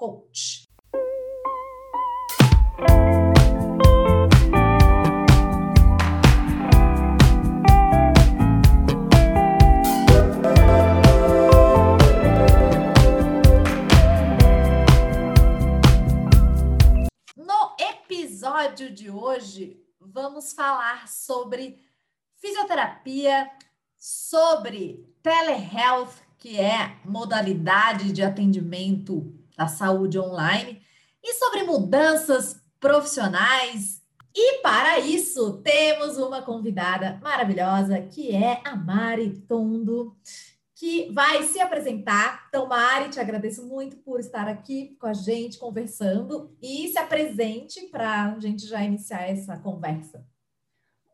coach. No episódio de hoje, vamos falar sobre fisioterapia, sobre telehealth, que é modalidade de atendimento da saúde online, e sobre mudanças profissionais. E para isso, temos uma convidada maravilhosa, que é a Mari Tondo, que vai se apresentar. Então, Mari, te agradeço muito por estar aqui com a gente, conversando, e se apresente para a gente já iniciar essa conversa.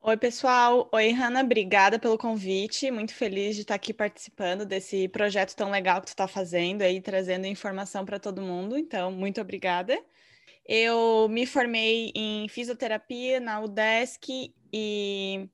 Oi, pessoal. Oi, Hanna. Obrigada pelo convite. Muito feliz de estar aqui participando desse projeto tão legal que tu está fazendo aí, trazendo informação para todo mundo. Então, muito obrigada. Eu me formei em fisioterapia na UDESC e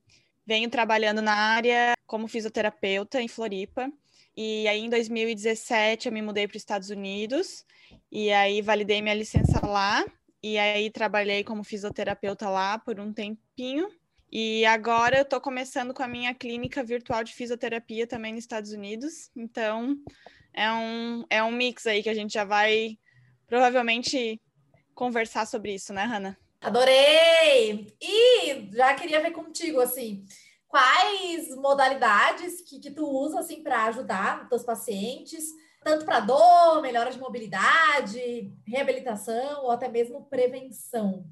venho trabalhando na área como fisioterapeuta em Floripa. E aí, em 2017, eu me mudei para os Estados Unidos e aí validei minha licença lá. E aí, trabalhei como fisioterapeuta lá por um tempinho. E agora eu estou começando com a minha clínica virtual de fisioterapia também nos Estados Unidos. Então, é um, é um mix aí que a gente já vai provavelmente conversar sobre isso, né, Hanna? Adorei! E já queria ver contigo, assim, quais modalidades que, que tu usa, assim, para ajudar os teus pacientes, tanto para dor, melhora de mobilidade, reabilitação ou até mesmo prevenção?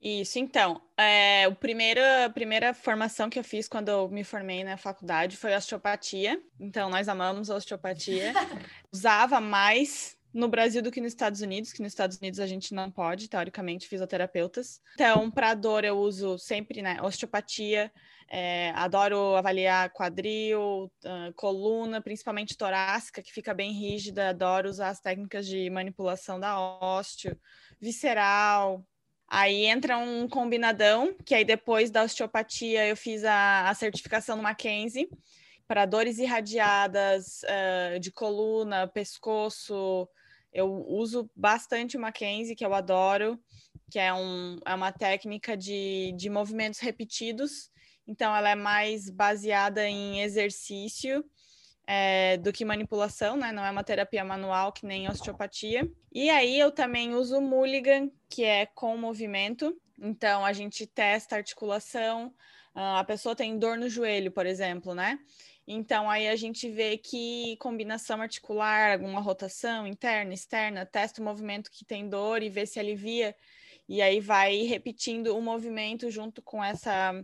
Isso, então, é, o primeira, a primeira formação que eu fiz quando eu me formei na faculdade foi osteopatia. Então, nós amamos a osteopatia. Usava mais no Brasil do que nos Estados Unidos, que nos Estados Unidos a gente não pode, teoricamente, fisioterapeutas. Então, para dor, eu uso sempre né, osteopatia. É, adoro avaliar quadril, uh, coluna, principalmente torácica, que fica bem rígida. Adoro usar as técnicas de manipulação da ósteo, visceral, Aí entra um combinadão, que aí depois da osteopatia eu fiz a, a certificação no Mackenzie para dores irradiadas uh, de coluna, pescoço. Eu uso bastante o Mackenzie, que eu adoro, que é, um, é uma técnica de, de movimentos repetidos. Então, ela é mais baseada em exercício é, do que manipulação, né? Não é uma terapia manual que nem osteopatia. E aí eu também uso o Mulligan, que é com movimento. Então a gente testa a articulação. Uh, a pessoa tem dor no joelho, por exemplo, né? Então aí a gente vê que combinação articular, alguma rotação interna, externa, testa o movimento que tem dor e vê se alivia e aí vai repetindo o movimento junto com essa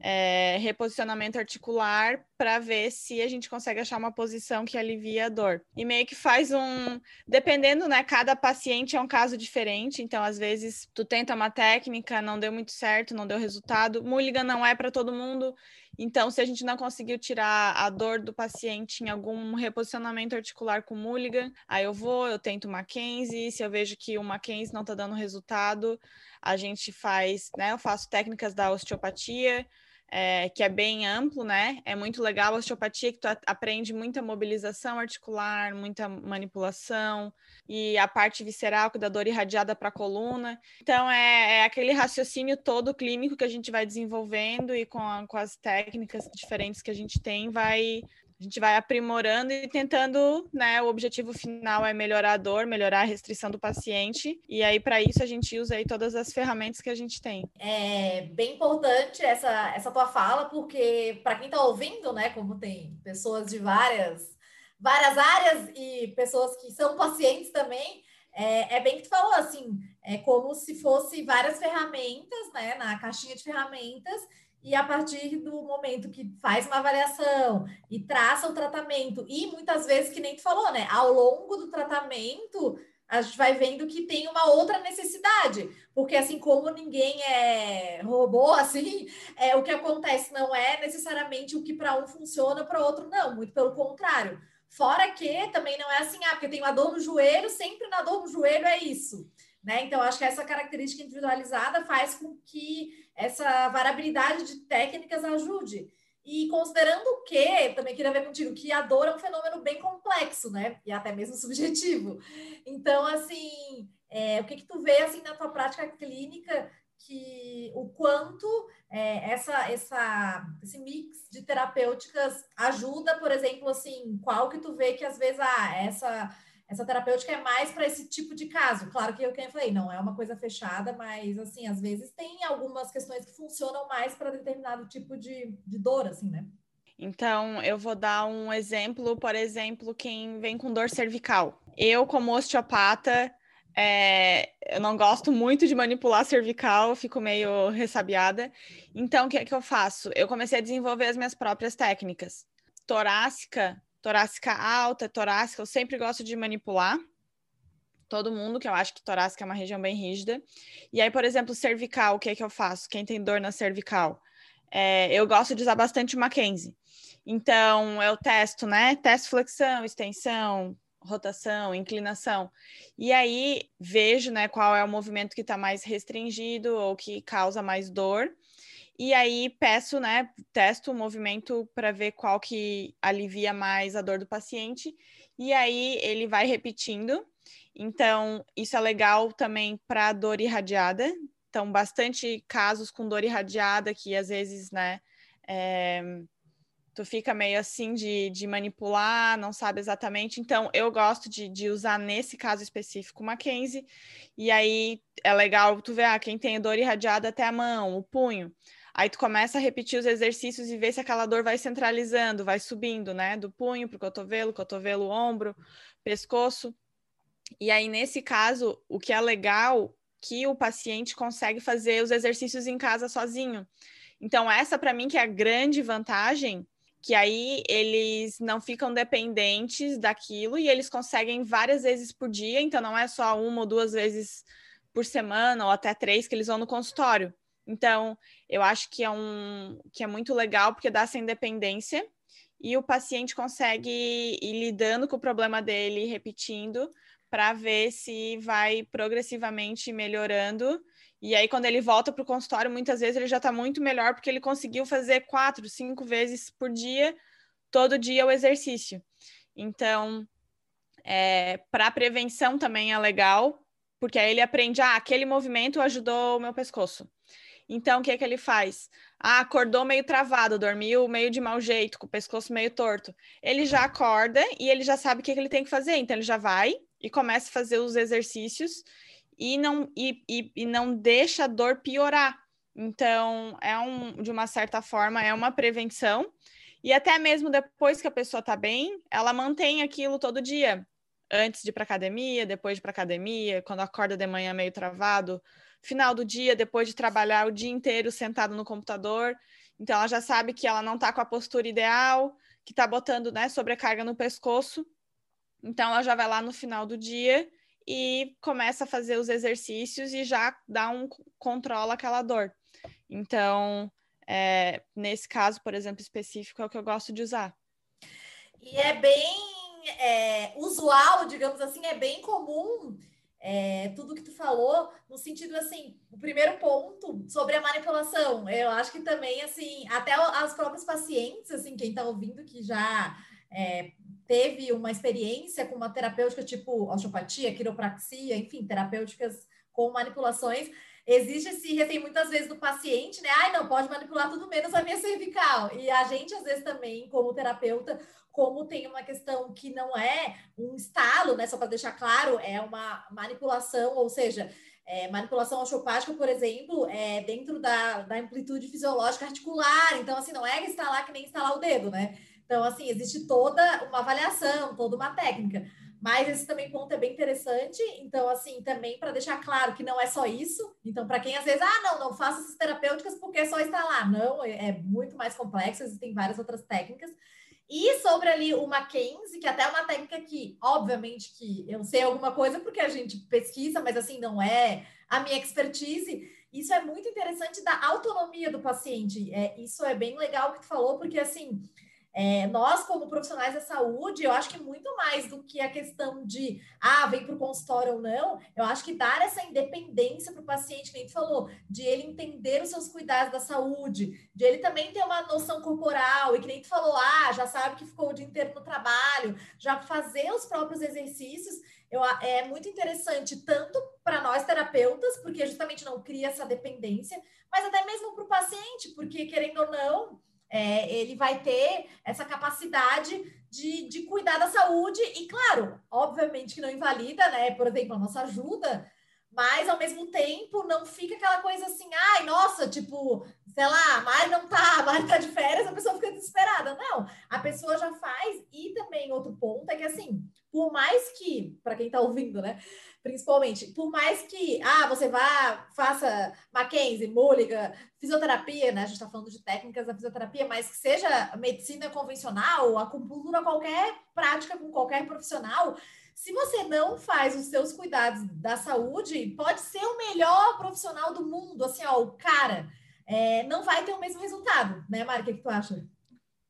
é, reposicionamento articular para ver se a gente consegue achar uma posição que alivia a dor. E meio que faz um, dependendo, né, cada paciente é um caso diferente, então às vezes tu tenta uma técnica, não deu muito certo, não deu resultado. Mulligan não é para todo mundo, então se a gente não conseguiu tirar a dor do paciente em algum reposicionamento articular com Mulligan, aí eu vou, eu tento Mackenzie, se eu vejo que o Mackenzie não está dando resultado, a gente faz, né, eu faço técnicas da osteopatia, é, que é bem amplo, né? É muito legal a osteopatia, que tu aprende muita mobilização articular, muita manipulação, e a parte visceral, que dá dor irradiada para a coluna. Então, é, é, aquele raciocínio todo clínico que a gente vai desenvolvendo e com, a, com as técnicas diferentes que a gente tem, vai a gente vai aprimorando e tentando, né? O objetivo final é melhorar a dor, melhorar a restrição do paciente. E aí, para isso, a gente usa aí todas as ferramentas que a gente tem. É bem importante essa, essa tua fala, porque para quem está ouvindo, né, como tem pessoas de várias, várias áreas e pessoas que são pacientes também, é, é, bem que tu falou assim, é como se fosse várias ferramentas, né, na caixinha de ferramentas, e a partir do momento que faz uma avaliação e traça o tratamento, e muitas vezes, que nem tu falou, né? Ao longo do tratamento, a gente vai vendo que tem uma outra necessidade, porque assim como ninguém é robô, assim, é o que acontece não é necessariamente o que para um funciona, para outro não, muito pelo contrário. Fora que também não é assim, ah, porque tem uma dor no joelho, sempre na dor no joelho é isso. Né? Então, acho que essa característica individualizada faz com que essa variabilidade de técnicas ajude. E considerando que, também queria ver contigo, que a dor é um fenômeno bem complexo, né? E até mesmo subjetivo. Então, assim, é, o que que tu vê, assim, na tua prática clínica, que o quanto é, essa, essa, esse mix de terapêuticas ajuda, por exemplo, assim, qual que tu vê que às vezes, ah, essa essa terapêutica é mais para esse tipo de caso. Claro que eu que eu falei, não é uma coisa fechada, mas assim, às vezes tem algumas questões que funcionam mais para determinado tipo de, de dor, assim, né? Então, eu vou dar um exemplo, por exemplo, quem vem com dor cervical. Eu, como osteopata, é, eu não gosto muito de manipular cervical, fico meio ressabiada. Então, o que é que eu faço? Eu comecei a desenvolver as minhas próprias técnicas. Torácica, torácica alta, torácica, eu sempre gosto de manipular todo mundo, que eu acho que torácica é uma região bem rígida. E aí, por exemplo, cervical, o que é que eu faço? Quem tem dor na cervical? É, eu gosto de usar bastante Mackenzie. Então, eu testo, né? Testo flexão, extensão, rotação, inclinação. E aí, vejo, né, qual é o movimento que está mais restringido ou que causa mais dor. E aí peço, né, testo o movimento para ver qual que alivia mais a dor do paciente. E aí ele vai repetindo. Então, isso é legal também para dor irradiada. Então, bastante casos com dor irradiada que às vezes, né, é, tu fica meio assim de, de manipular, não sabe exatamente. Então, eu gosto de, de usar nesse caso específico o Mackenzie. E aí é legal tu ver, ah, quem tem dor irradiada até a mão, o punho. Aí tu começa a repetir os exercícios e ver se aquela dor vai centralizando, vai subindo, né? Do punho para o cotovelo, cotovelo, ombro, pescoço. E aí, nesse caso, o que é legal que o paciente consegue fazer os exercícios em casa sozinho. Então, essa para mim que é a grande vantagem, que aí eles não ficam dependentes daquilo e eles conseguem várias vezes por dia, então não é só uma ou duas vezes por semana ou até três que eles vão no consultório. Então, eu acho que é, um, que é muito legal porque dá essa independência e o paciente consegue ir lidando com o problema dele, repetindo, para ver se vai progressivamente melhorando. E aí, quando ele volta para o consultório, muitas vezes ele já está muito melhor porque ele conseguiu fazer quatro, cinco vezes por dia, todo dia o exercício. Então, é, para prevenção também é legal, porque aí ele aprende, ah, aquele movimento ajudou o meu pescoço. Então, o que é que ele faz? Ah, acordou meio travado, dormiu meio de mau jeito, com o pescoço meio torto. Ele já acorda e ele já sabe o que, é que ele tem que fazer. Então, ele já vai e começa a fazer os exercícios e não, e, e, e não deixa a dor piorar. Então, é um, de uma certa forma, é uma prevenção. E até mesmo depois que a pessoa está bem, ela mantém aquilo todo dia. Antes de ir para academia, depois de ir para academia, quando acorda de manhã meio travado, final do dia, depois de trabalhar o dia inteiro sentado no computador. Então, ela já sabe que ela não está com a postura ideal, que está botando né, sobrecarga no pescoço. Então, ela já vai lá no final do dia e começa a fazer os exercícios e já dá um controla aquela dor. Então, é, nesse caso, por exemplo, específico, é o que eu gosto de usar. E é bem é, usual, digamos assim, é bem comum é, tudo que tu falou, no sentido assim, o primeiro ponto sobre a manipulação, eu acho que também, assim, até as próprios pacientes, assim, quem está ouvindo que já é, teve uma experiência com uma terapêutica tipo osteopatia, quiropraxia, enfim, terapêuticas com manipulações, existe esse receio muitas vezes do paciente, né? Ai, não, pode manipular tudo menos a minha cervical. E a gente, às vezes, também, como terapeuta, como tem uma questão que não é um estalo, né? Só para deixar claro, é uma manipulação, ou seja, é, manipulação osteopática, por exemplo, é dentro da, da amplitude fisiológica articular. Então, assim, não é instalar que nem instalar o dedo, né? Então, assim, existe toda uma avaliação, toda uma técnica. Mas esse também ponto é bem interessante. Então, assim, também para deixar claro que não é só isso. Então, para quem às vezes, ah, não, não faço essas terapêuticas porque é só instalar. Não, é, é muito mais complexo, existem várias outras técnicas. E sobre ali o Mackenzie, que até é uma técnica que, obviamente, que eu sei alguma coisa porque a gente pesquisa, mas assim, não é a minha expertise. Isso é muito interessante da autonomia do paciente. É, isso é bem legal que tu falou, porque assim, é, nós, como profissionais da saúde, eu acho que muito mais do que a questão de, ah, vem para o consultório ou não, eu acho que dar essa independência para o paciente, que a gente falou, de ele entender os seus cuidados da saúde, de ele também ter uma noção corporal, e que nem tu falou, ah, já sabe que ficou o dia inteiro no trabalho, já fazer os próprios exercícios, eu, é muito interessante, tanto para nós terapeutas, porque justamente não cria essa dependência, mas até mesmo para o paciente, porque querendo ou não, é, ele vai ter essa capacidade de, de cuidar da saúde, e claro, obviamente que não invalida, né? Por exemplo, a nossa ajuda, mas ao mesmo tempo não fica aquela coisa assim, ai, nossa, tipo, sei lá, a Mari não tá, a Mari tá de férias, a pessoa fica desesperada. Não, a pessoa já faz, e também outro ponto é que assim, por mais que, para quem tá ouvindo, né? Principalmente, por mais que ah, você vá, faça Mackenzie, Mulligan, fisioterapia, né? A gente está falando de técnicas da fisioterapia, mas que seja medicina convencional, acupuntura, qualquer prática com qualquer profissional, se você não faz os seus cuidados da saúde, pode ser o melhor profissional do mundo, assim, ó, o cara, é, não vai ter o mesmo resultado, né, Mari? O que, que tu acha?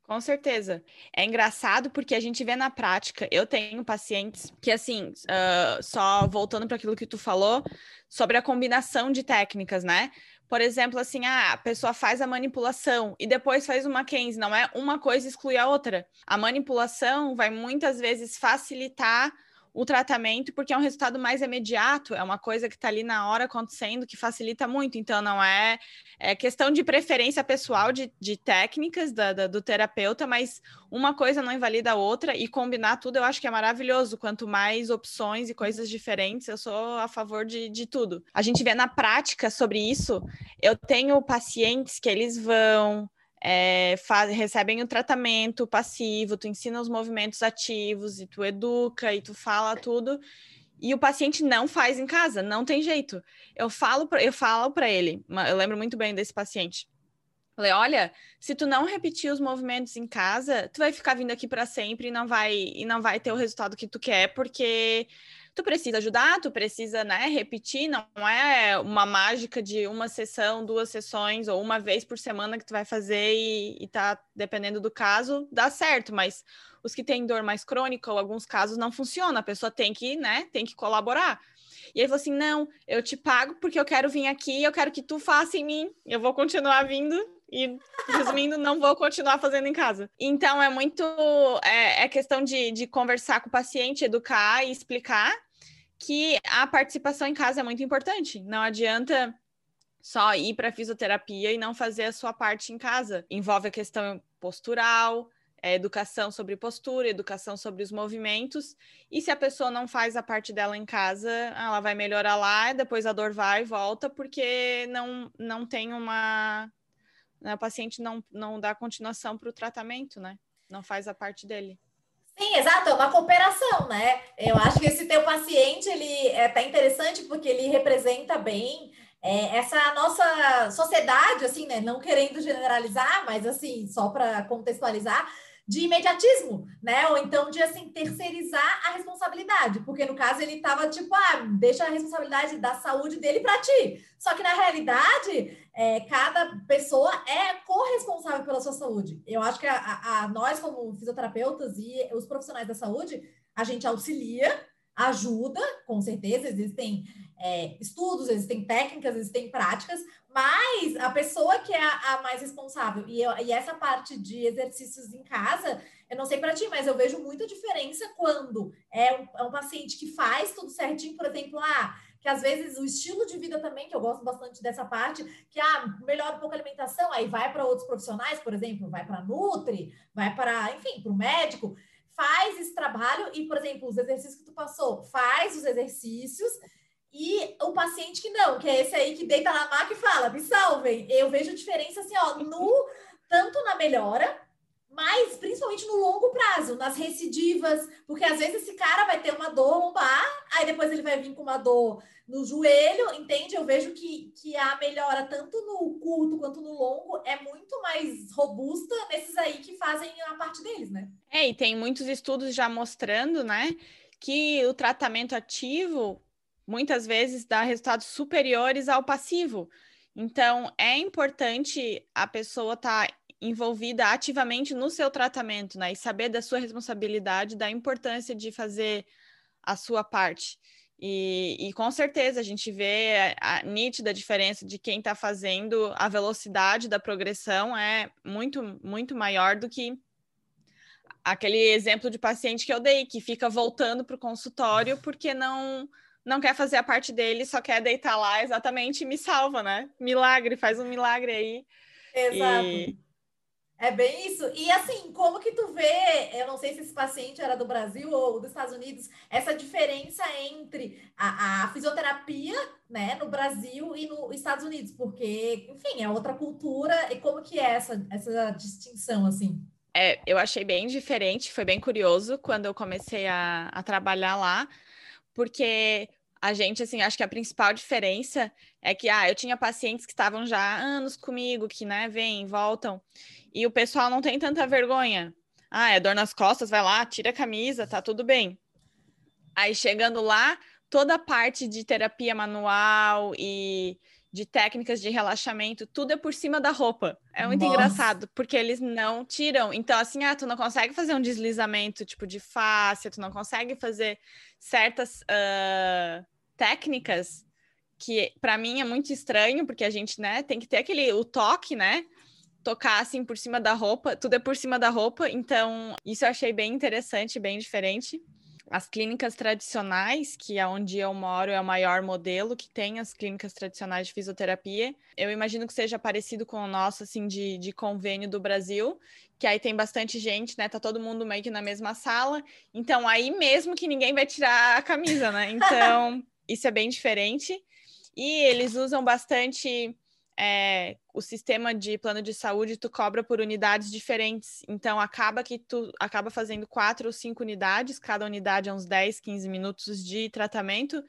Com certeza. É engraçado porque a gente vê na prática. Eu tenho pacientes que, assim, uh, só voltando para aquilo que tu falou, sobre a combinação de técnicas, né? Por exemplo, assim, ah, a pessoa faz a manipulação e depois faz uma Mackenzie. Não é uma coisa exclui a outra. A manipulação vai muitas vezes facilitar o tratamento, porque é um resultado mais imediato, é uma coisa que está ali na hora acontecendo, que facilita muito. Então, não é, é questão de preferência pessoal de, de técnicas da, da, do terapeuta, mas uma coisa não invalida a outra, e combinar tudo eu acho que é maravilhoso. Quanto mais opções e coisas diferentes, eu sou a favor de, de tudo. A gente vê na prática sobre isso, eu tenho pacientes que eles vão é, faz, recebem o tratamento passivo, tu ensina os movimentos ativos e tu educa e tu fala tudo e o paciente não faz em casa, não tem jeito. Eu falo pra, eu falo para ele, eu lembro muito bem desse paciente. Falei, olha, se tu não repetir os movimentos em casa, tu vai ficar vindo aqui para sempre e não vai e não vai ter o resultado que tu quer, porque tu precisa ajudar, tu precisa, né, repetir, não é uma mágica de uma sessão, duas sessões ou uma vez por semana que tu vai fazer e, e tá dependendo do caso, dá certo, mas os que têm dor mais crônica ou alguns casos não funciona, a pessoa tem que, né, tem que colaborar. E ele falou assim: "Não, eu te pago porque eu quero vir aqui, eu quero que tu faça em mim, eu vou continuar vindo e, resumindo, não vou continuar fazendo em casa. Então, é muito. É, é questão de, de conversar com o paciente, educar e explicar que a participação em casa é muito importante. Não adianta só ir para fisioterapia e não fazer a sua parte em casa. Envolve a questão postural, é, educação sobre postura, educação sobre os movimentos. E se a pessoa não faz a parte dela em casa, ela vai melhorar lá, depois a dor vai e volta, porque não, não tem uma. Né, o paciente não, não dá continuação para o tratamento, né? Não faz a parte dele. Sim, exato, é uma cooperação, né? Eu acho que esse teu paciente, ele é até interessante porque ele representa bem é, essa nossa sociedade, assim, né? Não querendo generalizar, mas assim, só para contextualizar, de imediatismo, né? Ou então de assim terceirizar a responsabilidade, porque no caso ele estava tipo, ah, deixa a responsabilidade da saúde dele para ti. Só que na realidade, é, cada pessoa é corresponsável pela sua saúde. Eu acho que a, a, a, nós, como fisioterapeutas e os profissionais da saúde, a gente auxilia, ajuda, com certeza, existem é, estudos, existem técnicas, existem práticas, mas a pessoa que é a, a mais responsável, e, eu, e, essa parte de exercícios em casa, eu não sei para ti, mas eu vejo muita diferença quando é um, é um, paciente que faz tudo certinho, por exemplo, ah, que às vezes o estilo de vida também, que eu gosto bastante dessa parte, que ah, melhora um pouco a alimentação, aí vai para outros profissionais, por exemplo, vai para Nutri, vai para, enfim, para o médico, faz esse trabalho e, por exemplo, os exercícios que tu passou, faz os exercícios e o paciente que não, que é esse aí que deita na maca e fala, me salvem. Eu vejo diferença assim, ó, no tanto na melhora mas principalmente no longo prazo, nas recidivas, porque às vezes esse cara vai ter uma dor lombar, aí depois ele vai vir com uma dor no joelho, entende? Eu vejo que, que a melhora, tanto no curto quanto no longo, é muito mais robusta nesses aí que fazem a parte deles, né? É, e tem muitos estudos já mostrando, né, que o tratamento ativo muitas vezes dá resultados superiores ao passivo. Então, é importante a pessoa estar tá envolvida ativamente no seu tratamento, né? E saber da sua responsabilidade, da importância de fazer a sua parte. E, e com certeza a gente vê a, a nítida diferença de quem está fazendo, a velocidade da progressão é muito, muito maior do que aquele exemplo de paciente que eu dei, que fica voltando para o consultório porque não não quer fazer a parte dele, só quer deitar lá exatamente e me salva, né? Milagre, faz um milagre aí. Exato. É bem isso. E assim, como que tu vê, eu não sei se esse paciente era do Brasil ou dos Estados Unidos, essa diferença entre a, a fisioterapia, né, no Brasil e nos Estados Unidos, porque, enfim, é outra cultura, e como que é essa, essa distinção, assim? É, eu achei bem diferente, foi bem curioso quando eu comecei a, a trabalhar lá, porque a gente, assim, acho que a principal diferença é que, ah, eu tinha pacientes que estavam já há anos comigo, que, né, vêm, voltam, e o pessoal não tem tanta vergonha. Ah, é dor nas costas, vai lá, tira a camisa, tá tudo bem. Aí chegando lá, toda a parte de terapia manual e de técnicas de relaxamento, tudo é por cima da roupa. É muito Nossa. engraçado, porque eles não tiram. Então, assim, ah, tu não consegue fazer um deslizamento tipo de face, tu não consegue fazer certas uh, técnicas que para mim é muito estranho, porque a gente, né, tem que ter aquele o toque, né? Tocar assim por cima da roupa, tudo é por cima da roupa, então isso eu achei bem interessante, bem diferente as clínicas tradicionais, que é onde eu moro, é o maior modelo que tem as clínicas tradicionais de fisioterapia. Eu imagino que seja parecido com o nosso, assim, de, de convênio do Brasil, que aí tem bastante gente, né? Tá todo mundo meio que na mesma sala. Então, aí mesmo que ninguém vai tirar a camisa, né? Então, isso é bem diferente. E eles usam bastante é, o sistema de plano de saúde tu cobra por unidades diferentes. Então acaba que tu acaba fazendo quatro ou cinco unidades, cada unidade é uns 10, 15 minutos de tratamento.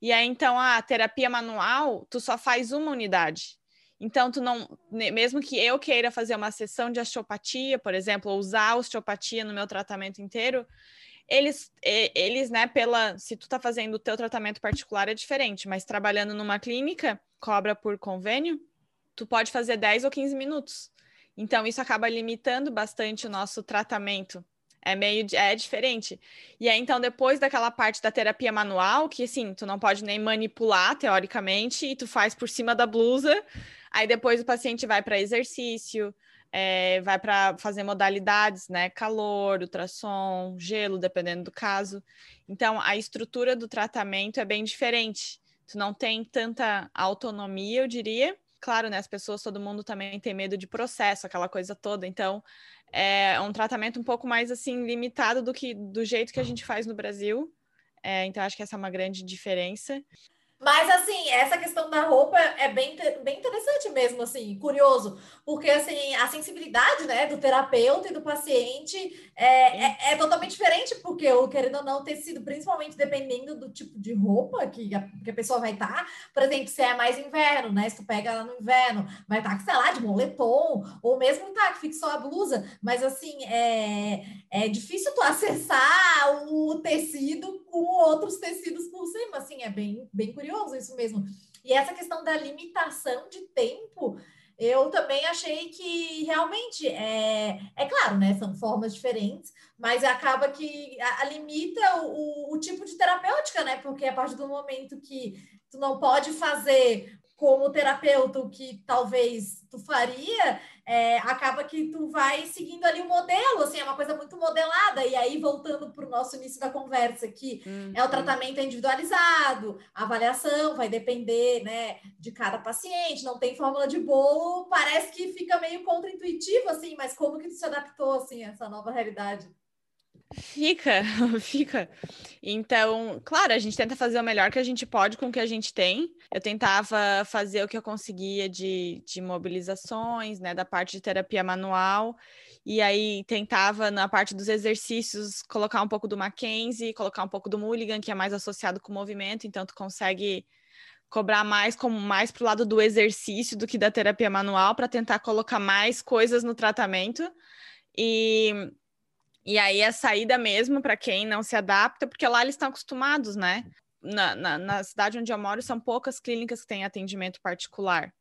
E aí então a terapia manual, tu só faz uma unidade. Então tu não, mesmo que eu queira fazer uma sessão de osteopatia, por exemplo, ou usar osteopatia no meu tratamento inteiro, eles, eles, né, pela, se tu tá fazendo o teu tratamento particular é diferente, mas trabalhando numa clínica, cobra por convênio, tu pode fazer 10 ou 15 minutos. Então, isso acaba limitando bastante o nosso tratamento. É meio é diferente. E aí, então, depois daquela parte da terapia manual, que assim, tu não pode nem manipular, teoricamente, e tu faz por cima da blusa. Aí depois o paciente vai para exercício, é, vai para fazer modalidades, né? Calor, ultrassom, gelo, dependendo do caso. Então, a estrutura do tratamento é bem diferente. Tu não tem tanta autonomia, eu diria, claro, né, as pessoas, todo mundo também tem medo de processo, aquela coisa toda. Então, é um tratamento um pouco mais assim limitado do que do jeito que a gente faz no Brasil. É, então, acho que essa é uma grande diferença. Mas, assim, essa questão da roupa é bem, bem interessante mesmo, assim, curioso, porque, assim, a sensibilidade, né, do terapeuta e do paciente é, é, é, totalmente diferente, porque, o querendo ou não, tecido, principalmente dependendo do tipo de roupa que a, que a pessoa vai estar, tá, por exemplo, se é mais inverno, né, se tu pega ela no inverno, vai estar, tá, sei lá, de moletom, ou mesmo tá, que fique só a blusa, mas, assim, é, é difícil tu acessar o tecido com outros tecidos por cima, assim, é bem, bem curioso isso mesmo. E essa questão da limitação de tempo, eu também achei que realmente é, é claro, né? São formas diferentes, mas acaba que a, a limita o, o, tipo de terapêutica, né? Porque a partir do momento que tu não pode fazer como terapeuta o que talvez tu faria, é, acaba que tu vai seguindo ali o modelo, assim, é uma coisa muito modelada. E aí, voltando para o nosso início da conversa, que uhum. é o tratamento individualizado, a avaliação vai depender, né, de cada paciente, não tem fórmula de bolo, parece que fica meio contraintuitivo, assim, mas como que tu se adaptou, assim, a essa nova realidade? Fica, fica. Então, claro, a gente tenta fazer o melhor que a gente pode com o que a gente tem. Eu tentava fazer o que eu conseguia de, de mobilizações, né, da parte de terapia manual, e aí tentava, na parte dos exercícios, colocar um pouco do Mackenzie, colocar um pouco do Mulligan, que é mais associado com o movimento, então tu consegue cobrar mais como mais pro lado do exercício do que da terapia manual para tentar colocar mais coisas no tratamento. E e aí a saída mesmo para quem não se adapta, porque lá eles estão acostumados, né? Na, na, na, cidade onde eu moro, são poucas clínicas que têm atendimento particular,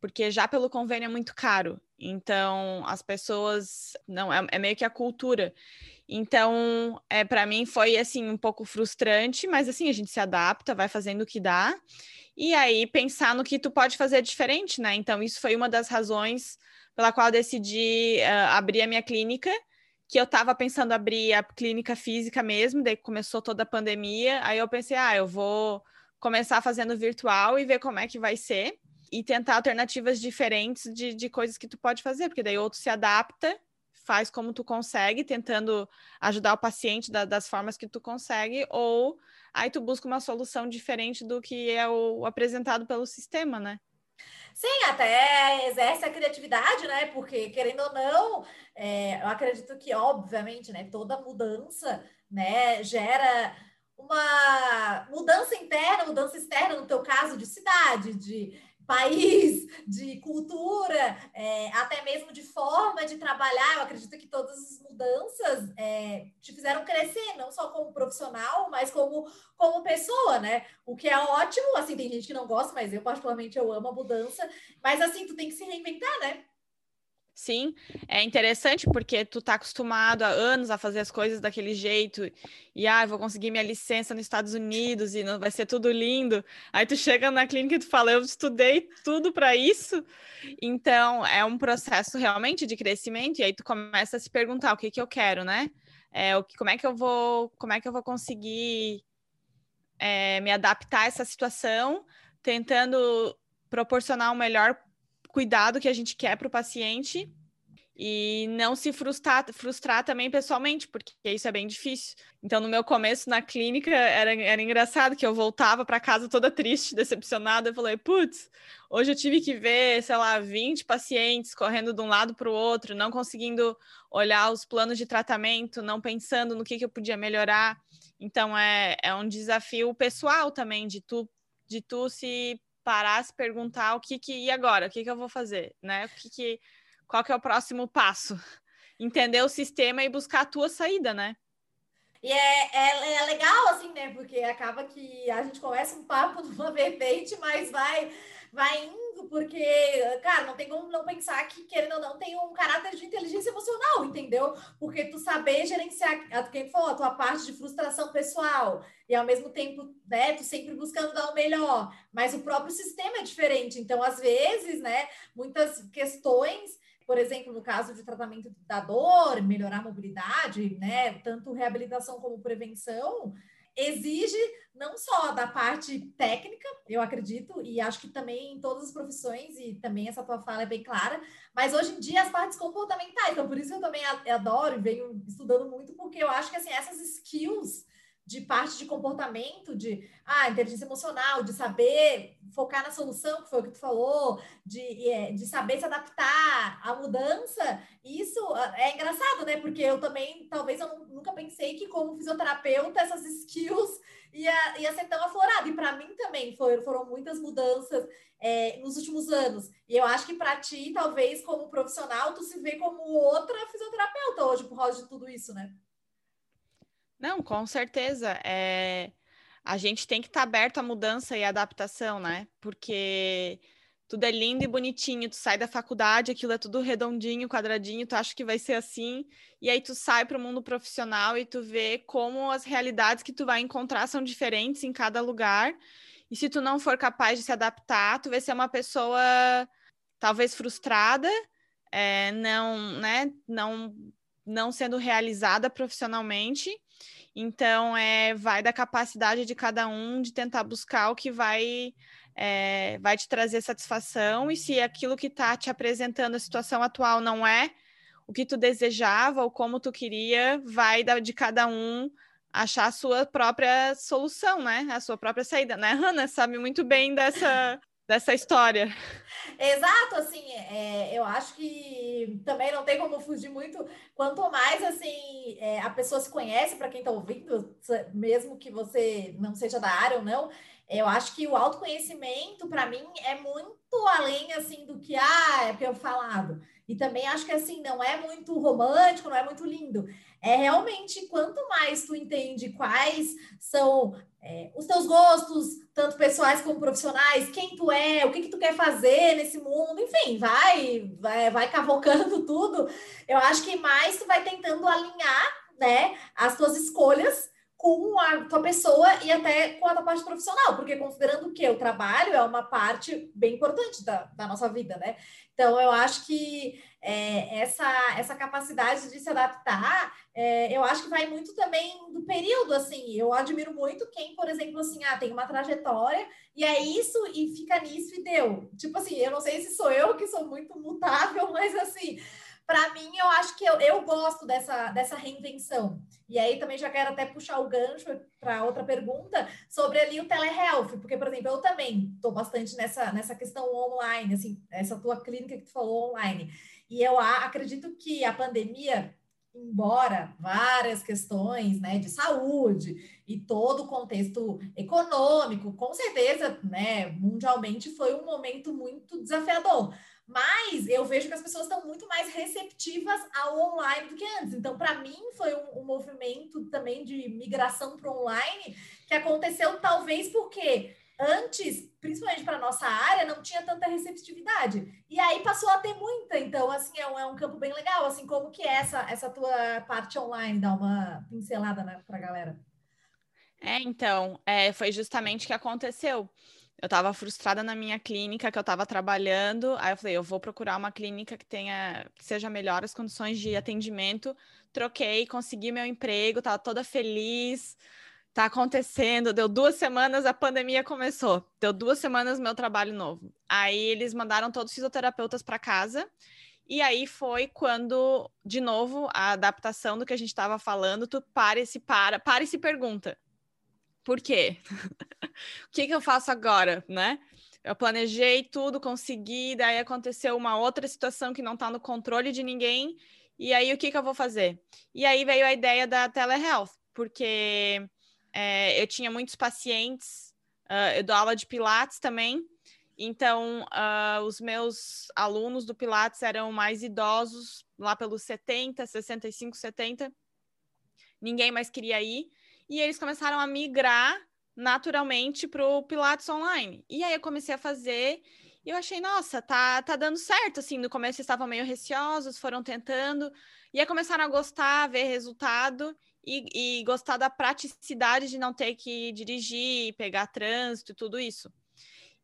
porque já pelo convênio é muito caro. Então, as pessoas. Não, é, é meio que a cultura. Então, é, para mim foi assim um pouco frustrante, mas assim, a gente se adapta, vai fazendo o que dá. E aí pensar no que tu pode fazer diferente, né? Então, isso foi uma das razões pela qual decidi uh, abrir a minha clínica que eu estava pensando abrir a clínica física mesmo, daí começou toda a pandemia, aí eu pensei, ah, eu vou começar fazendo virtual e ver como é que vai ser e tentar alternativas diferentes de, de coisas que tu pode fazer, porque daí outro se adapta, faz como tu consegue, tentando ajudar o paciente da, das formas que tu consegue, ou aí tu busca uma solução diferente do que é o apresentado pelo sistema, né? Sim, até exerce a criatividade, né? Porque, querendo ou não, é, eu acredito que, obviamente, né, toda mudança né, gera uma mudança interna, mudança externa, no teu caso, de cidade, de país, de cultura, é, até mesmo de forma de trabalhar. Eu acredito que todas as mudanças é, te fizeram crescer, não só como profissional, mas como, como pessoa, né? O que é ótimo, assim, tem gente que não gosta, mas eu particularmente eu amo a mudança, mas assim, tu tem que se reinventar, né? Sim, é interessante porque tu tá acostumado há anos a fazer as coisas daquele jeito e ah, vou conseguir minha licença nos Estados Unidos e não vai ser tudo lindo. Aí tu chega na clínica e tu fala, eu estudei tudo para isso. Então, é um processo realmente de crescimento e aí tu começa a se perguntar o que que eu quero, né? É, o que, como é que eu vou, como é que eu vou conseguir é, me adaptar a essa situação, tentando proporcionar o melhor cuidado que a gente quer para o paciente e não se frustrar, frustrar também pessoalmente, porque isso é bem difícil. Então, no meu começo na clínica, era, era engraçado que eu voltava para casa toda triste, decepcionada. Eu falei, putz, hoje eu tive que ver, sei lá, 20 pacientes correndo de um lado para o outro, não conseguindo olhar os planos de tratamento, não pensando no que, que eu podia melhorar. Então, é, é um desafio pessoal também de tu, de tu se parar, se perguntar o que que e agora, o que que eu vou fazer, né? O que que qual que é o próximo passo? Entender o sistema e buscar a tua saída, né? E é, é, é, legal, assim, né? Porque acaba que a gente começa um papo numa vertente, mas vai, vai indo, porque, cara, não tem como não pensar que, querendo ou não, tem um caráter de inteligência emocional, entendeu? Porque tu saber gerenciar, quem falou, a tua parte de frustração pessoal, e ao mesmo tempo, né, tu sempre buscando dar o melhor, mas o próprio sistema é diferente. Então, às vezes, né, muitas questões por exemplo, no caso de tratamento da dor, melhorar a mobilidade, né, tanto reabilitação como prevenção, exige não só da parte técnica, eu acredito, e acho que também em todas as profissões, e também essa tua fala é bem clara, mas hoje em dia as partes comportamentais, então por isso eu também adoro e venho estudando muito, porque eu acho que assim, essas skills de parte de comportamento, de ah, inteligência emocional, de saber focar na solução, que foi o que tu falou, de, é, de saber se adaptar à mudança, isso ah, é engraçado, né? Porque eu também, talvez eu nunca pensei que como fisioterapeuta, essas skills ia, ia ser tão aflorado. E para mim também foram, foram muitas mudanças é, nos últimos anos. E eu acho que para ti, talvez, como profissional, tu se vê como outra fisioterapeuta hoje, por causa de tudo isso, né? Não, com certeza. É... A gente tem que estar tá aberto à mudança e à adaptação, né? Porque tudo é lindo e bonitinho. Tu sai da faculdade, aquilo é tudo redondinho, quadradinho, tu acha que vai ser assim, e aí tu sai para o mundo profissional e tu vê como as realidades que tu vai encontrar são diferentes em cada lugar. E se tu não for capaz de se adaptar, tu vai ser uma pessoa talvez frustrada, é, não, né, não, não sendo realizada profissionalmente então, é, vai da capacidade de cada um de tentar buscar o que vai, é, vai te trazer satisfação, e se aquilo que está te apresentando a situação atual não é o que tu desejava ou como tu queria, vai de cada um achar a sua própria solução, né? A sua própria saída, né? Hannah sabe muito bem dessa, dessa história. Exato, assim, é, eu acho que também não tem como fugir muito. Quanto mais assim é, a pessoa se conhece, para quem está ouvindo, mesmo que você não seja da área ou não, eu acho que o autoconhecimento, para mim, é muito além assim do que ah, é porque eu falado. E também acho que assim não é muito romântico, não é muito lindo. É realmente quanto mais tu entende quais são é, os teus gostos, tanto pessoais como profissionais, quem tu é, o que, que tu quer fazer nesse mundo, enfim, vai, vai, vai cavocando tudo. Eu acho que mais tu vai tentando alinhar, né, as tuas escolhas com a tua pessoa e até com a tua parte profissional, porque considerando que o trabalho é uma parte bem importante da, da nossa vida, né? Então, eu acho que é, essa, essa capacidade de se adaptar, é, eu acho que vai muito também do período, assim, eu admiro muito quem, por exemplo, assim, ah, tem uma trajetória e é isso e fica nisso e deu. Tipo assim, eu não sei se sou eu que sou muito mutável, mas assim, para mim, eu acho que eu, eu gosto dessa, dessa reinvenção. E aí também já quero até puxar o gancho para outra pergunta sobre ali o telehealth, porque, por exemplo, eu também estou bastante nessa, nessa questão online, assim, essa tua clínica que tu falou online. E eu acredito que a pandemia, embora várias questões né, de saúde e todo o contexto econômico, com certeza, né, mundialmente foi um momento muito desafiador. Mas eu vejo que as pessoas estão muito mais receptivas ao online do que antes. Então, para mim, foi um, um, movimento também de migração para online que aconteceu talvez porque antes, principalmente para nossa área, não tinha tanta receptividade. E aí passou a ter muita. Então, assim, é um, é um campo bem legal. Assim, como que é essa, essa tua parte online? Dá uma pincelada né, para a galera. É, então, é, foi justamente o que aconteceu. Eu estava frustrada na minha clínica que eu estava trabalhando. Aí eu falei, eu vou procurar uma clínica que tenha, que seja melhor as condições de atendimento. Troquei, consegui meu emprego, estava toda feliz. Tá acontecendo, deu duas semanas, a pandemia começou. Deu duas semanas meu trabalho novo. Aí eles mandaram todos os fisioterapeutas para casa. E aí foi quando, de novo, a adaptação do que a gente estava falando, tu para e se para, para e se pergunta por quê? o que, que eu faço agora, né? Eu planejei tudo, consegui, daí aconteceu uma outra situação que não está no controle de ninguém, e aí o que, que eu vou fazer? E aí veio a ideia da telehealth, porque é, eu tinha muitos pacientes, uh, eu dou aula de Pilates também, então uh, os meus alunos do Pilates eram mais idosos, lá pelos 70, 65, 70, ninguém mais queria ir, e eles começaram a migrar naturalmente para o Pilates online. E aí eu comecei a fazer e eu achei, nossa, tá, tá dando certo. Assim, no começo estavam meio receosos, foram tentando, e aí começaram a gostar, ver resultado e, e gostar da praticidade de não ter que dirigir, pegar trânsito e tudo isso.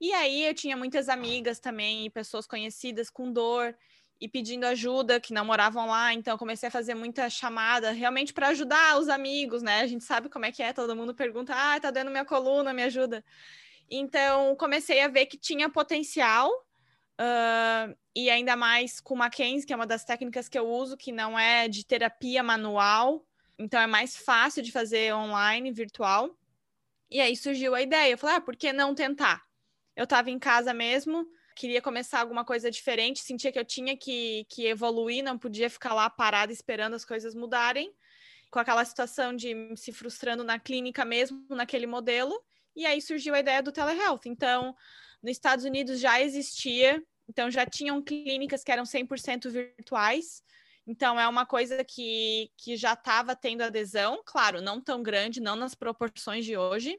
E aí eu tinha muitas amigas também, pessoas conhecidas com dor e pedindo ajuda, que não moravam lá, então comecei a fazer muita chamada, realmente para ajudar os amigos, né? A gente sabe como é que é, todo mundo pergunta: "Ah, tá dando minha coluna, me ajuda". Então comecei a ver que tinha potencial. Uh, e ainda mais com Mackenzie, que é uma das técnicas que eu uso, que não é de terapia manual, então é mais fácil de fazer online, virtual. E aí surgiu a ideia. Eu falei, ah, por que não tentar? Eu estava em casa mesmo, queria começar alguma coisa diferente, sentia que eu tinha que, que evoluir, não podia ficar lá parada esperando as coisas mudarem, com aquela situação de se frustrando na clínica mesmo, naquele modelo, e aí surgiu a ideia do telehealth. Então, nos Estados Unidos já existia, então já tinham clínicas que eram 100% virtuais, então, é uma coisa que, que já estava tendo adesão, claro, não tão grande, não nas proporções de hoje.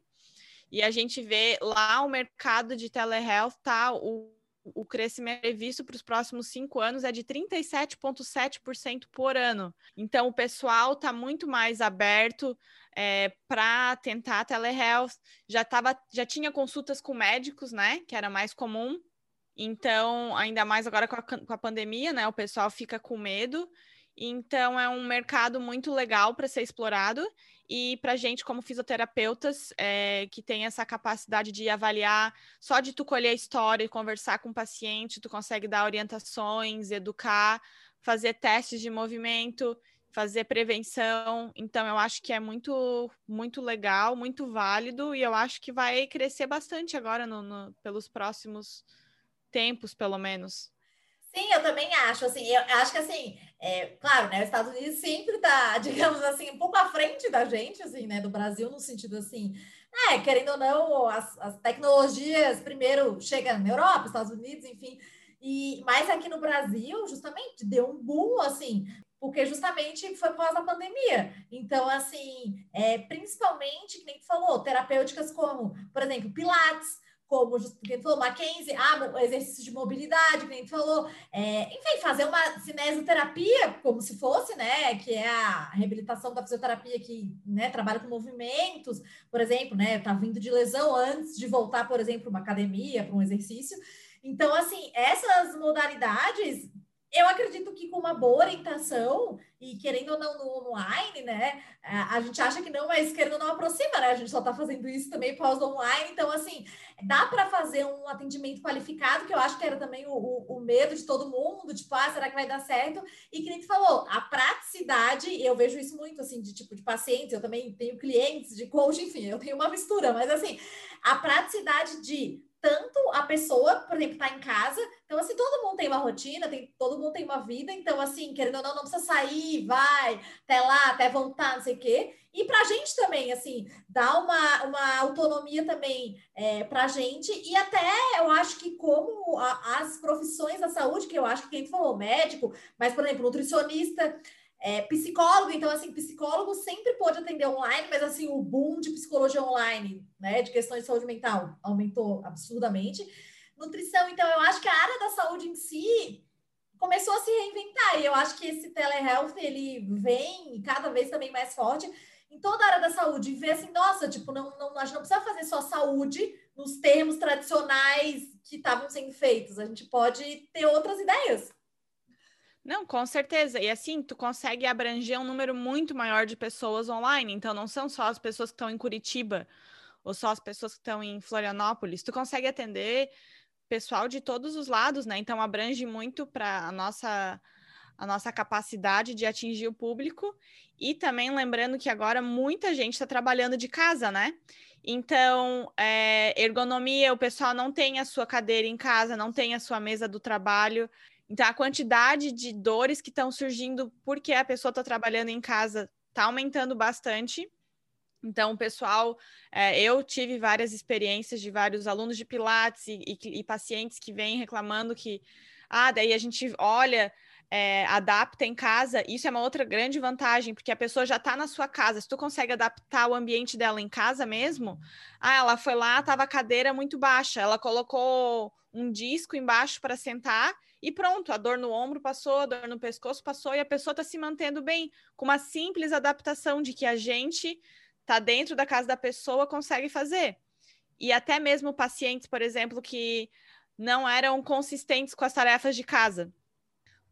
E a gente vê lá o mercado de telehealth, tá? O, o crescimento previsto para os próximos cinco anos é de 37,7% por ano. Então, o pessoal está muito mais aberto é, para tentar telehealth. Já, tava, já tinha consultas com médicos, né? Que era mais comum. Então, ainda mais agora com a, com a pandemia, né? O pessoal fica com medo. Então, é um mercado muito legal para ser explorado. E para gente, como fisioterapeutas, é, que tem essa capacidade de avaliar, só de tu colher a história e conversar com o paciente, tu consegue dar orientações, educar fazer testes de movimento, fazer prevenção. Então, eu acho que é muito, muito legal, muito válido, e eu acho que vai crescer bastante agora no, no pelos próximos tempos, pelo menos. Sim, eu também acho, assim, eu acho que assim, é, claro, né, os Estados Unidos sempre tá, digamos assim, um pouco à frente da gente, assim, né, do Brasil, no sentido assim, é, querendo ou não, as, as tecnologias primeiro chegam na Europa, Estados Unidos, enfim, e mais aqui no Brasil, justamente, deu um boom, assim, porque justamente foi pós a pandemia. Então, assim, é, principalmente, que nem tu falou, terapêuticas como, por exemplo, Pilates, como quem falou, Mackenzie, ah, exercício de mobilidade, quem falou, é, enfim, fazer uma cinesioterapia, como se fosse, né, que é a reabilitação da fisioterapia que, né, trabalha com movimentos, por exemplo, né, tá vindo de lesão antes de voltar, por exemplo, uma academia, para um exercício. Então, assim, essas modalidades eu acredito que com uma boa orientação, e querendo ou não no online, né? A gente acha que não, mas querendo ou não aproxima, né? A gente só está fazendo isso também pós-online. Então, assim, dá para fazer um atendimento qualificado, que eu acho que era também o, o, o, medo de todo mundo, tipo, ah, será que vai dar certo? E que nem tu falou, a praticidade, eu vejo isso muito, assim, de tipo de pacientes, eu também tenho clientes de coach, enfim, eu tenho uma mistura, mas assim, a praticidade de tanto a pessoa, por exemplo, está em casa. Então, assim, todo mundo tem uma rotina, tem, todo mundo tem uma vida. Então, assim, querendo ou não, não precisa sair, vai até lá, até voltar, não sei o quê. E para a gente também, assim, dá uma, uma autonomia também é, para a gente. E até eu acho que, como a, as profissões da saúde, que eu acho que quem falou, médico, mas, por exemplo, nutricionista é, psicólogo, então, assim, psicólogo sempre pôde atender online, mas, assim, o boom de psicologia online, né, de questões de saúde mental, aumentou absurdamente. Nutrição, então, eu acho que a área da saúde em si começou a se reinventar, e eu acho que esse telehealth, ele vem cada vez também mais forte em toda a área da saúde, e ver assim, nossa, tipo, não, não, a gente não precisa fazer só saúde nos termos tradicionais que estavam sendo feitos, a gente pode ter outras ideias. Não, com certeza. E assim, tu consegue abranger um número muito maior de pessoas online. Então, não são só as pessoas que estão em Curitiba ou só as pessoas que estão em Florianópolis. Tu consegue atender pessoal de todos os lados, né? Então, abrange muito para a nossa a nossa capacidade de atingir o público e também lembrando que agora muita gente está trabalhando de casa, né? Então, é, ergonomia, o pessoal não tem a sua cadeira em casa, não tem a sua mesa do trabalho. Então, a quantidade de dores que estão surgindo porque a pessoa está trabalhando em casa está aumentando bastante. Então, pessoal, é, eu tive várias experiências de vários alunos de Pilates e, e, e pacientes que vêm reclamando que, ah, daí a gente olha, é, adapta em casa. Isso é uma outra grande vantagem, porque a pessoa já está na sua casa. Se tu consegue adaptar o ambiente dela em casa mesmo, ah, ela foi lá, estava a cadeira muito baixa, ela colocou um disco embaixo para sentar e pronto, a dor no ombro passou, a dor no pescoço passou e a pessoa está se mantendo bem, com uma simples adaptação de que a gente está dentro da casa da pessoa consegue fazer. E até mesmo pacientes, por exemplo, que não eram consistentes com as tarefas de casa.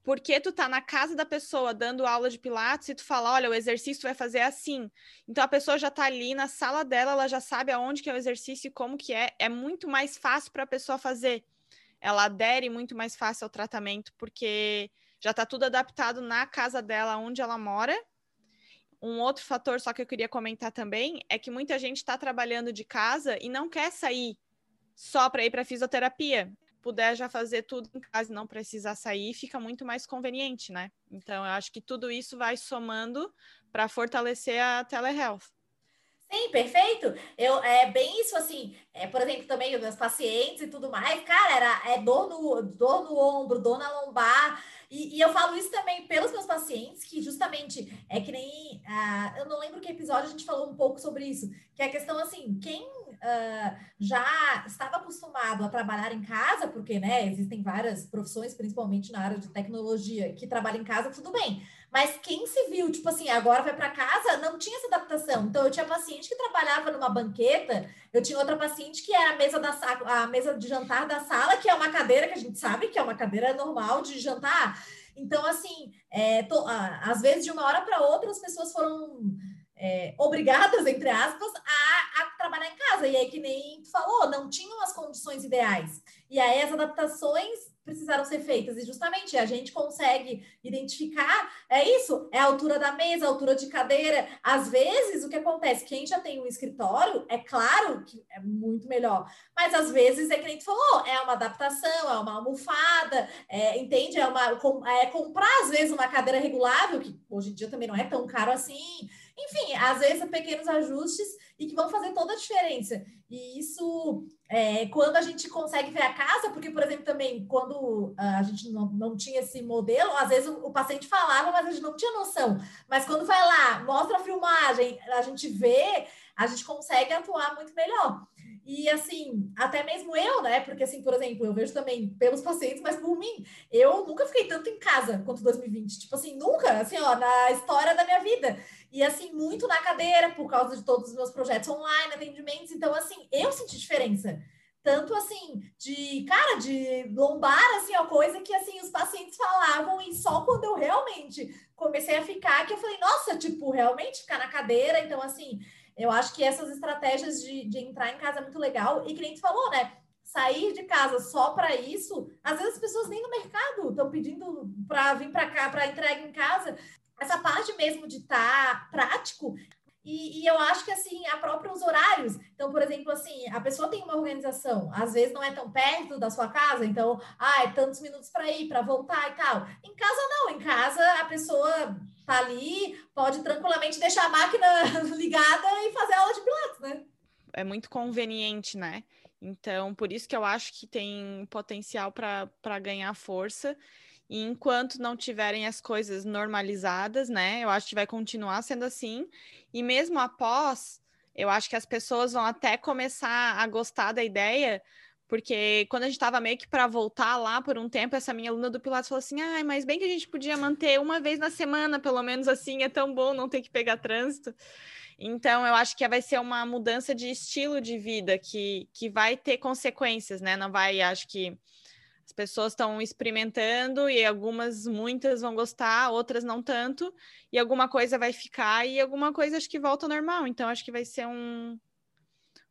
Porque tu tá na casa da pessoa dando aula de pilates e tu fala, olha, o exercício vai fazer assim. Então a pessoa já tá ali na sala dela, ela já sabe aonde que é o exercício e como que é. É muito mais fácil para a pessoa fazer ela adere muito mais fácil ao tratamento, porque já está tudo adaptado na casa dela, onde ela mora. Um outro fator só que eu queria comentar também é que muita gente está trabalhando de casa e não quer sair só para ir para fisioterapia. Puder já fazer tudo em casa e não precisar sair, fica muito mais conveniente, né? Então, eu acho que tudo isso vai somando para fortalecer a telehealth. Sim, perfeito. Eu, é bem isso, assim, é, por exemplo, também os meus pacientes e tudo mais, cara, era é dor no, dor no ombro, dor na lombar, e, e eu falo isso também pelos meus pacientes, que justamente é que nem, ah, eu não lembro que episódio a gente falou um pouco sobre isso, que é a questão, assim, quem uh, já estava acostumado a trabalhar em casa, porque, né, existem várias profissões, principalmente na área de tecnologia, que trabalham em casa, tudo bem. Mas quem se viu, tipo assim, agora vai para casa, não tinha essa adaptação. Então, eu tinha paciente que trabalhava numa banqueta, eu tinha outra paciente que era a mesa, da, a mesa de jantar da sala, que é uma cadeira que a gente sabe que é uma cadeira normal de jantar. Então, assim, é, tô, às vezes, de uma hora para outra, as pessoas foram é, obrigadas, entre aspas, a, a, trabalhar em casa. E aí, que nem tu falou, não tinham as condições ideais. E aí, as adaptações precisaram ser feitas. E justamente a gente consegue identificar, é isso, é a altura da mesa, a altura de cadeira. Às vezes, o que acontece, quem já tem um escritório, é claro que é muito melhor, mas às vezes é que a gente falou, é uma adaptação, é uma almofada, é, entende? É, uma, é comprar, às vezes, uma cadeira regulável, que hoje em dia também não é tão caro assim. Enfim, às vezes, pequenos ajustes e que vão fazer toda a diferença. E isso, é, quando a gente consegue ver a casa, porque, por exemplo, também, quando a gente não, não tinha esse modelo, às vezes o, o paciente falava, mas a gente não tinha noção. Mas quando vai lá, mostra a filmagem, a gente vê, a gente consegue atuar muito melhor. E assim, até mesmo eu, né? Porque assim, por exemplo, eu vejo também pelos pacientes, mas por mim, eu nunca fiquei tanto em casa quanto 2020. Tipo assim, nunca, assim, ó, na história da minha vida. E assim, muito na cadeira, por causa de todos os meus projetos online, atendimentos. Então, assim, eu senti diferença. Tanto assim, de, cara, de lombar, assim, ó, coisa que, assim, os pacientes falavam, e só quando eu realmente comecei a ficar, que eu falei, nossa, tipo, realmente ficar na cadeira. Então, assim, eu acho que essas estratégias de, de entrar em casa é muito legal. E que nem tu falou, né? sair de casa só para isso, às vezes as pessoas nem no mercado estão pedindo para vir para cá, para entrega em casa essa parte mesmo de estar tá prático. E, e, eu acho que assim, a própria os horários. Então, por exemplo, assim, a pessoa tem uma organização, às vezes não é tão perto da sua casa, então, ah, é tantos minutos para ir, para voltar e tal. Em casa não, em casa a pessoa tá ali, pode tranquilamente deixar a máquina ligada e fazer aula de pilates, né? É muito conveniente, né? Então, por isso que eu acho que tem potencial para ganhar força. E enquanto não tiverem as coisas normalizadas, né? Eu acho que vai continuar sendo assim. E mesmo após, eu acho que as pessoas vão até começar a gostar da ideia, porque quando a gente estava meio que para voltar lá por um tempo, essa minha aluna do Pilates falou assim: ai, mas bem que a gente podia manter uma vez na semana, pelo menos assim, é tão bom não ter que pegar trânsito. Então, eu acho que vai ser uma mudança de estilo de vida que, que vai ter consequências, né? Não vai, acho que as pessoas estão experimentando e algumas, muitas vão gostar, outras não tanto, e alguma coisa vai ficar e alguma coisa acho que volta ao normal. Então, acho que vai ser um,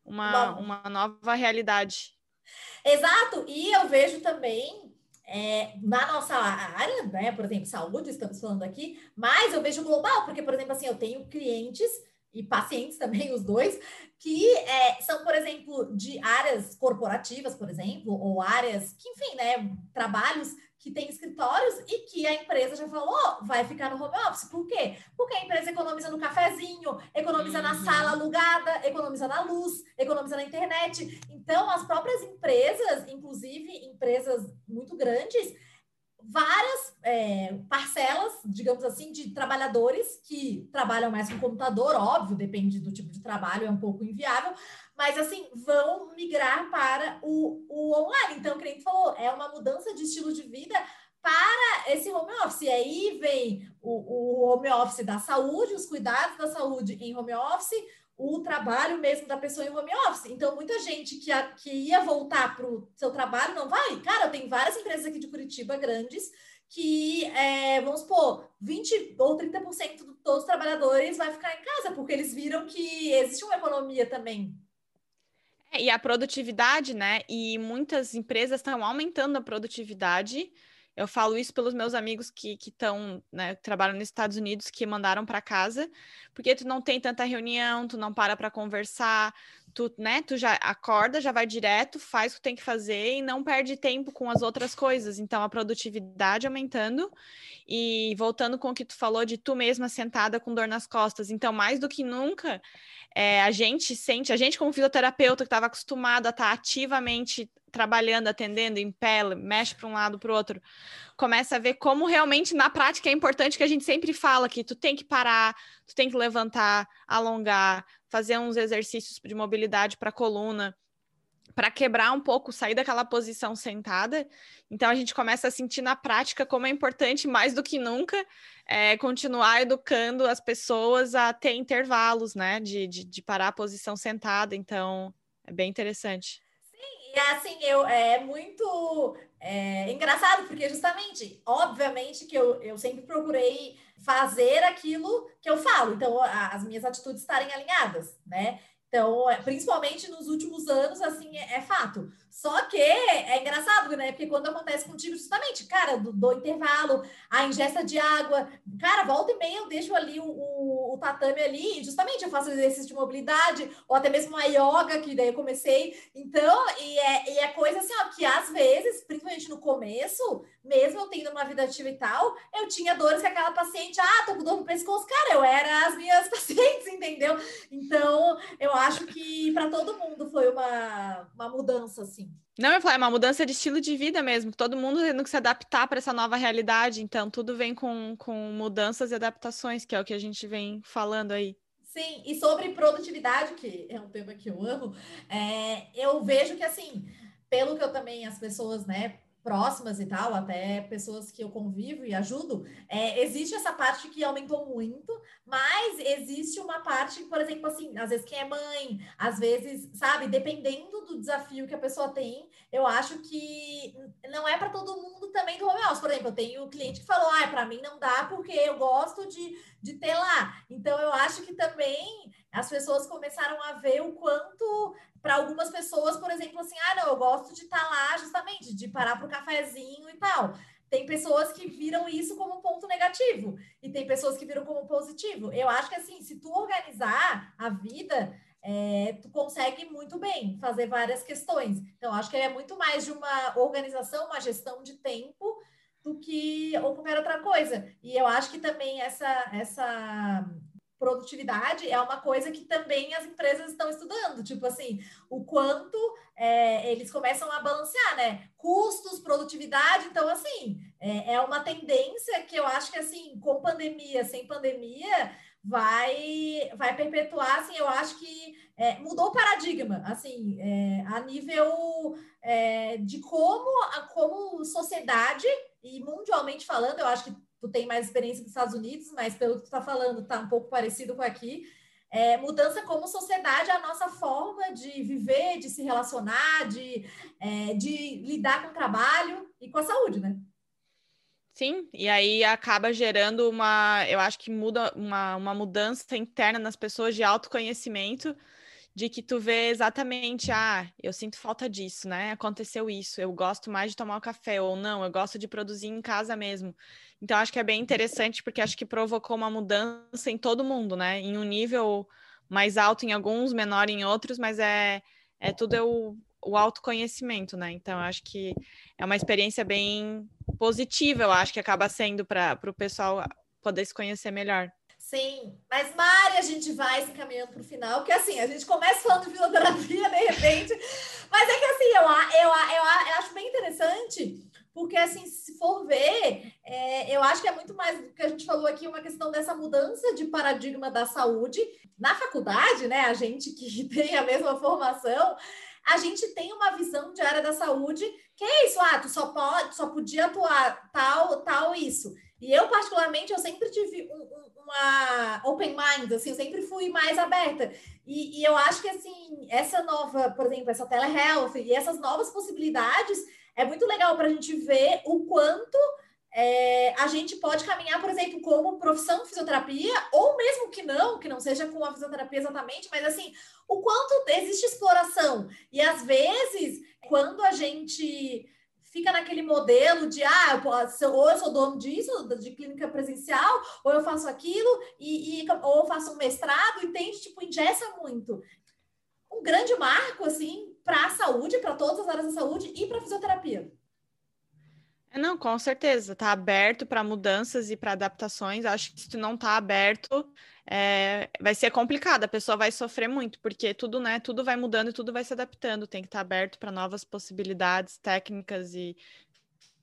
uma, uma nova realidade. Exato, e eu vejo também é, na nossa área, né, por exemplo, saúde, estamos falando aqui, mas eu vejo global, porque, por exemplo, assim, eu tenho clientes e pacientes também, os dois, que é, são, por exemplo, de áreas corporativas, por exemplo, ou áreas que, enfim, né, trabalhos que têm escritórios e que a empresa já falou, vai ficar no home office. Por quê? Porque a empresa economiza no cafezinho, economiza uhum. na sala alugada, economiza na luz, economiza na internet. Então, as próprias empresas, inclusive empresas muito grandes, várias é, parcelas, digamos assim, de trabalhadores que trabalham mais com computador, óbvio, depende do tipo de trabalho, é um pouco inviável, mas assim, vão migrar para o, o online. Então, o cliente falou, é uma mudança de estilo de vida para esse home office. E aí vem o, o home office da saúde, os cuidados da saúde em home office, o trabalho mesmo da pessoa em home office. Então, muita gente que, a, que ia voltar para o seu trabalho não vai. Cara, tem várias empresas aqui de Curitiba grandes que, é, vamos supor, 20 ou 30% de todos os trabalhadores vai ficar em casa, porque eles viram que existe uma economia também. É, e a produtividade, né? E muitas empresas estão aumentando a produtividade eu falo isso pelos meus amigos que estão, né, trabalham nos Estados Unidos, que mandaram para casa, porque tu não tem tanta reunião, tu não para para conversar, tu, né, tu já acorda, já vai direto, faz o que tem que fazer e não perde tempo com as outras coisas. Então, a produtividade aumentando e voltando com o que tu falou de tu mesma sentada com dor nas costas. Então, mais do que nunca, é, a gente sente, a gente como fisioterapeuta que estava acostumado a estar tá ativamente trabalhando, atendendo em pé, mexe para um lado para o outro, começa a ver como realmente na prática é importante que a gente sempre fala que tu tem que parar, tu tem que levantar, alongar, fazer uns exercícios de mobilidade para a coluna, para quebrar um pouco, sair daquela posição sentada. Então a gente começa a sentir na prática como é importante mais do que nunca é, continuar educando as pessoas a ter intervalos, né, de, de, de parar a posição sentada. Então é bem interessante. E assim, eu, é muito é, engraçado, porque justamente, obviamente, que eu, eu sempre procurei fazer aquilo que eu falo, então as minhas atitudes estarem alinhadas, né? Então, é, principalmente nos últimos anos, assim, é, é fato. Só que é engraçado, né? Porque quando acontece contigo, justamente, cara, do, do intervalo, a ingesta de água, cara, volta e meia eu deixo ali o, o, o, tatame ali, justamente eu faço exercício de mobilidade, ou até mesmo uma yoga, que daí eu comecei. Então, e é, e é coisa assim, ó, que às vezes, principalmente no começo, mesmo eu tendo uma vida ativa e tal, eu tinha dores que aquela paciente, ah, tô com dor no pescoço, cara, eu era as minhas pacientes, entendeu? Então, eu acho que para todo mundo foi uma, uma mudança, assim. Não, eu falei, é uma mudança de estilo de vida mesmo, todo mundo tendo que se adaptar para essa nova realidade, então tudo vem com, com mudanças e adaptações, que é o que a gente vem falando aí. Sim, e sobre produtividade, que é um tema que eu amo, é, eu vejo que, assim, pelo que eu também, as pessoas, né, próximas e tal, até pessoas que eu convivo e ajudo, é, existe essa parte que aumentou muito, mas existe uma parte, por exemplo, assim, às vezes quem é mãe, às vezes, sabe, dependendo do desafio que a pessoa tem, eu acho que não é para todo mundo também do home office. Por exemplo, eu tenho um cliente que falou, ah, para mim não dá porque eu gosto de, de ter lá. Então, eu acho que também as pessoas começaram a ver o quanto para algumas pessoas, por exemplo, assim, ah, não, eu gosto de estar tá lá justamente, de parar para o cafezinho e tal. Tem pessoas que viram isso como um ponto negativo e tem pessoas que viram como positivo. Eu acho que assim, se tu organizar a vida, é, tu consegue muito bem fazer várias questões. Então, acho que é muito mais de uma organização, uma gestão de tempo do que ou qualquer outra coisa. E eu acho que também essa essa produtividade é uma coisa que também as empresas estão estudando, tipo assim, o quanto é, eles começam a balancear, né? Custos, produtividade, então assim, é, é, uma tendência que eu acho que assim, com pandemia, sem pandemia, vai vai perpetuar, assim, eu acho que é, mudou o paradigma, assim, é, a nível é, de como, como sociedade e mundialmente falando, eu acho que tu tem mais experiência nos Estados Unidos, mas pelo que tu está falando, está um pouco parecido com aqui. É, mudança como sociedade, a nossa forma de viver, de se relacionar, de, é, de lidar com o trabalho e com a saúde, né? Sim, e aí acaba gerando uma, eu acho que muda uma, uma mudança interna nas pessoas de autoconhecimento, de que tu vê exatamente, ah, eu sinto falta disso, né? Aconteceu isso, eu gosto mais de tomar o café, ou não, eu gosto de produzir em casa mesmo. Então, acho que é bem interessante, porque acho que provocou uma mudança em todo mundo, né? Em um nível mais alto em alguns, menor em outros, mas é, é tudo é o, o autoconhecimento, né? Então, acho que é uma experiência bem positiva, eu acho que acaba sendo para o pessoal poder se conhecer melhor. Sim, mas Mari, a gente vai se caminhando para o final, porque assim, a gente começa falando de fisioterapia, de repente, mas é que assim, eu, eu, eu, eu acho bem interessante porque, assim, se for ver, é, eu acho que é muito mais do que a gente falou aqui, uma questão dessa mudança de paradigma da saúde. Na faculdade, né, a gente que tem a mesma formação, a gente tem uma visão de área da saúde que é isso, ah, tu só pode, só podia atuar tal, tal, isso. E eu, particularmente, eu sempre tive um, um, uma open mind, assim, eu sempre fui mais aberta. E, e, eu acho que, assim, essa nova, por exemplo, essa telehealth e essas novas possibilidades é muito legal para a gente ver o quanto é, a gente pode caminhar, por exemplo, como profissão de fisioterapia, ou mesmo que não, que não seja com a fisioterapia exatamente, mas assim, o quanto existe exploração. E às vezes, quando a gente fica naquele modelo de ah, eu posso, ou eu sou dono disso, de clínica presencial, ou eu faço aquilo, e, e ou eu faço um mestrado, entende? Tipo, ingessa muito. Um grande marco, assim, para a saúde, para todas as áreas da saúde e para fisioterapia. É, não, com certeza, tá aberto para mudanças e para adaptações. Acho que se não tá aberto, é, vai ser complicado, a pessoa vai sofrer muito, porque tudo, né, tudo vai mudando e tudo vai se adaptando. Tem que estar tá aberto para novas possibilidades técnicas e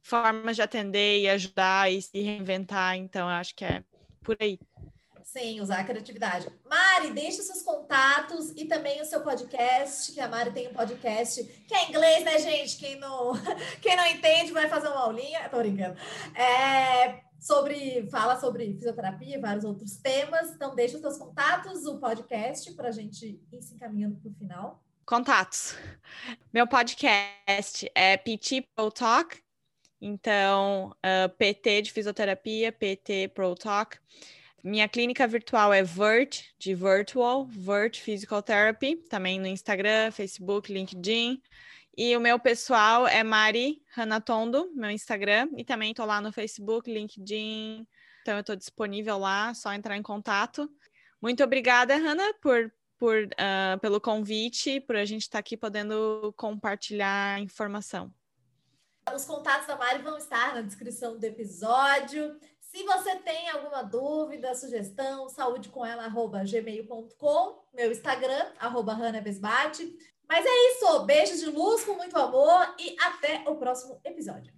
formas de atender e ajudar e se reinventar. Então, acho que é por aí. Sim, usar a criatividade. Mari, deixe seus contatos e também o seu podcast, que a Mari tem um podcast que é inglês, né, gente? Quem não, quem não entende vai fazer uma aulinha. Tô brincando. É, sobre, fala sobre fisioterapia e vários outros temas. Então, deixe os seus contatos, o podcast, para a gente ir se encaminhando para o final. Contatos. Meu podcast é PT Pro Talk. Então, uh, ah, PT de fisioterapia, PT Pro Talk. Minha clínica virtual é Vert, de Virtual, Vert Physical Therapy, também no Instagram, Facebook, LinkedIn. E o meu pessoal é Mari Hanatondo, meu Instagram, e também estou lá no Facebook, LinkedIn, então eu estou disponível lá, só entrar em contato. Muito obrigada, Hanna, por, por, uh, pelo convite, por a gente estar tá aqui podendo compartilhar informação. Os contatos da Mari vão estar na descrição do episódio. Se você tem alguma dúvida, sugestão, saudecoela.gmail.com, meu Instagram, arroba Mas é isso, beijos de luz com muito amor e até o próximo episódio.